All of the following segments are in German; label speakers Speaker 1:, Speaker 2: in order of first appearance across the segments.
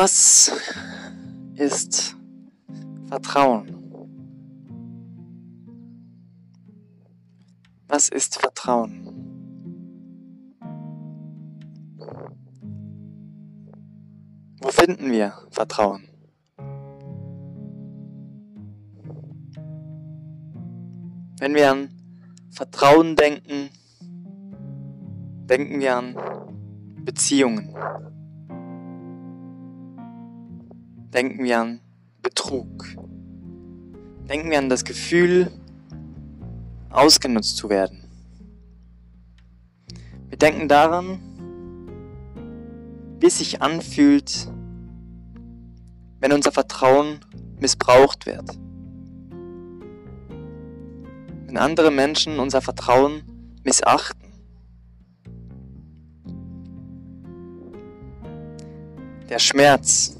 Speaker 1: Was ist Vertrauen? Was ist Vertrauen? Wo finden wir Vertrauen? Wenn wir an Vertrauen denken, denken wir an Beziehungen. Denken wir an Betrug. Denken wir an das Gefühl, ausgenutzt zu werden. Wir denken daran, wie es sich anfühlt, wenn unser Vertrauen missbraucht wird. Wenn andere Menschen unser Vertrauen missachten. Der Schmerz,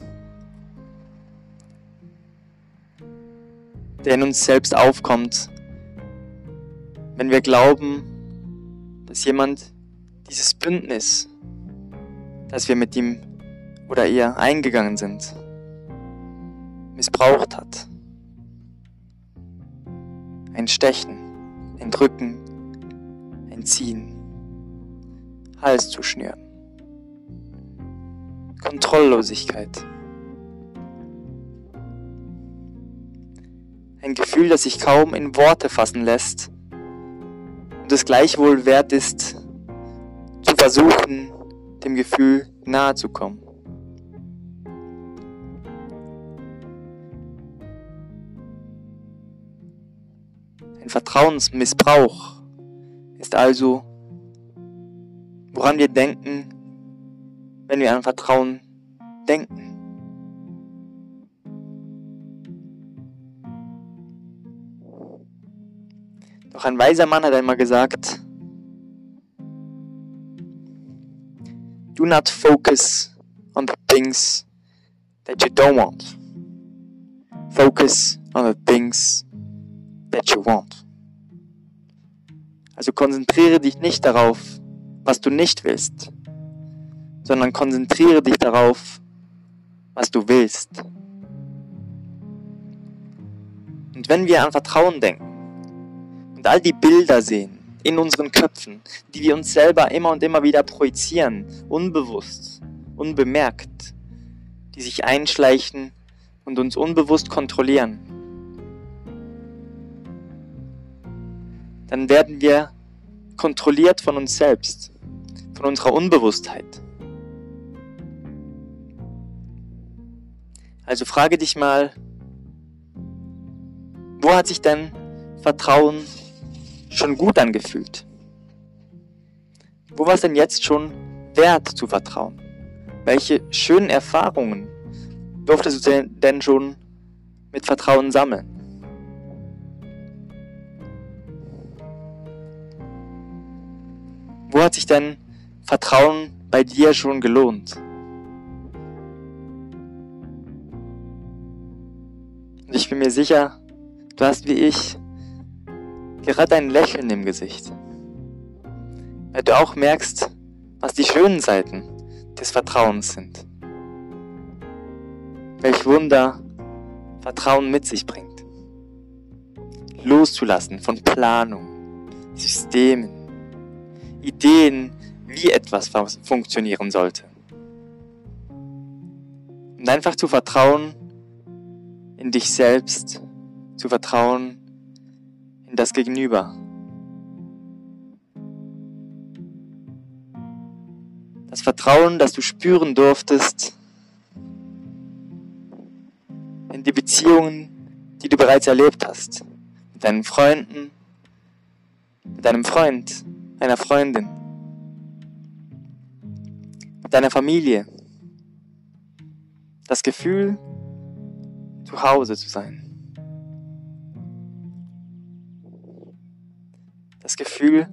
Speaker 1: der in uns selbst aufkommt, wenn wir glauben, dass jemand dieses Bündnis, das wir mit ihm oder ihr eingegangen sind, missbraucht hat. Ein Stechen, ein Drücken, ein Ziehen, Hals zu schnüren. Kontrolllosigkeit. Ein Gefühl, das sich kaum in Worte fassen lässt und es gleichwohl wert ist, zu versuchen, dem Gefühl nahe zu kommen. Ein Vertrauensmissbrauch ist also, woran wir denken, wenn wir an Vertrauen denken. Doch ein weiser Mann hat einmal gesagt, do not focus on the things that you don't want. Focus on the things that you want. Also konzentriere dich nicht darauf, was du nicht willst, sondern konzentriere dich darauf, was du willst. Und wenn wir an Vertrauen denken und all die Bilder sehen in unseren Köpfen, die wir uns selber immer und immer wieder projizieren, unbewusst, unbemerkt, die sich einschleichen und uns unbewusst kontrollieren, dann werden wir kontrolliert von uns selbst, von unserer Unbewusstheit. Also frage dich mal, wo hat sich dein Vertrauen schon gut angefühlt? Wo war es denn jetzt schon wert zu vertrauen? Welche schönen Erfahrungen durftest du denn schon mit Vertrauen sammeln? Wo hat sich denn Vertrauen bei dir schon gelohnt? Und ich bin mir sicher, du hast wie ich gerade ein Lächeln im Gesicht. Weil du auch merkst, was die schönen Seiten des Vertrauens sind. Welch Wunder Vertrauen mit sich bringt. Loszulassen von Planung, Systemen, Ideen, wie etwas funktionieren sollte. Und einfach zu vertrauen, in dich selbst zu vertrauen, in das Gegenüber. Das Vertrauen, das du spüren durftest in die Beziehungen, die du bereits erlebt hast. Mit deinen Freunden, mit deinem Freund, einer Freundin, mit deiner Familie. Das Gefühl, zu Hause zu sein. Gefühl,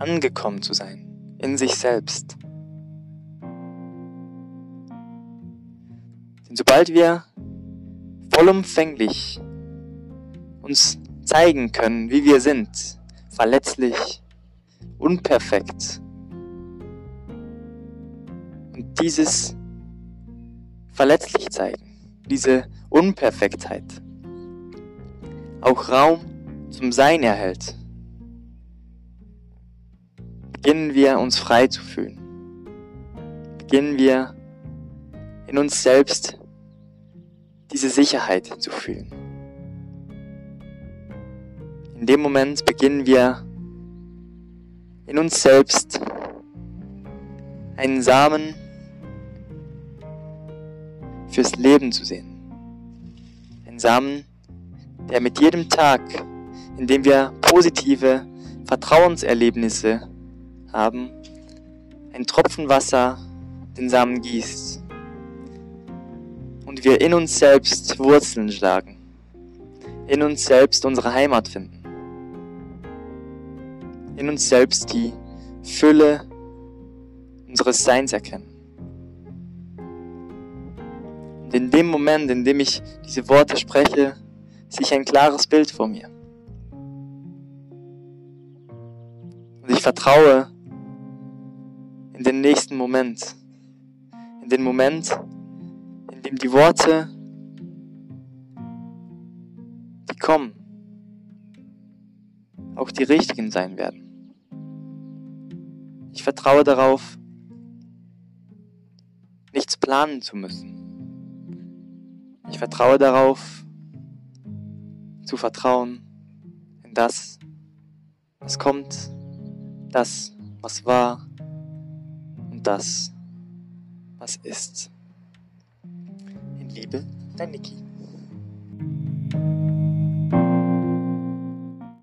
Speaker 1: angekommen zu sein in sich selbst. Denn sobald wir vollumfänglich uns zeigen können, wie wir sind, verletzlich, unperfekt, und dieses verletzlich zeigen, diese Unperfektheit auch Raum zum Sein erhält, beginnen wir uns frei zu fühlen. Beginnen wir in uns selbst diese Sicherheit zu fühlen. In dem Moment beginnen wir in uns selbst einen Samen fürs Leben zu sehen. Ein Samen, der mit jedem Tag, in dem wir positive Vertrauenserlebnisse haben, ein Tropfen Wasser den Samen gießt und wir in uns selbst Wurzeln schlagen, in uns selbst unsere Heimat finden, in uns selbst die Fülle unseres Seins erkennen. Und in dem Moment, in dem ich diese Worte spreche, sehe ich ein klares Bild vor mir. Und ich vertraue in den nächsten Moment. In den Moment, in dem die Worte, die kommen, auch die richtigen sein werden. Ich vertraue darauf, nichts planen zu müssen. Ich vertraue darauf, zu vertrauen in das, was kommt, das, was war das, was ist. In Liebe, dein Niki.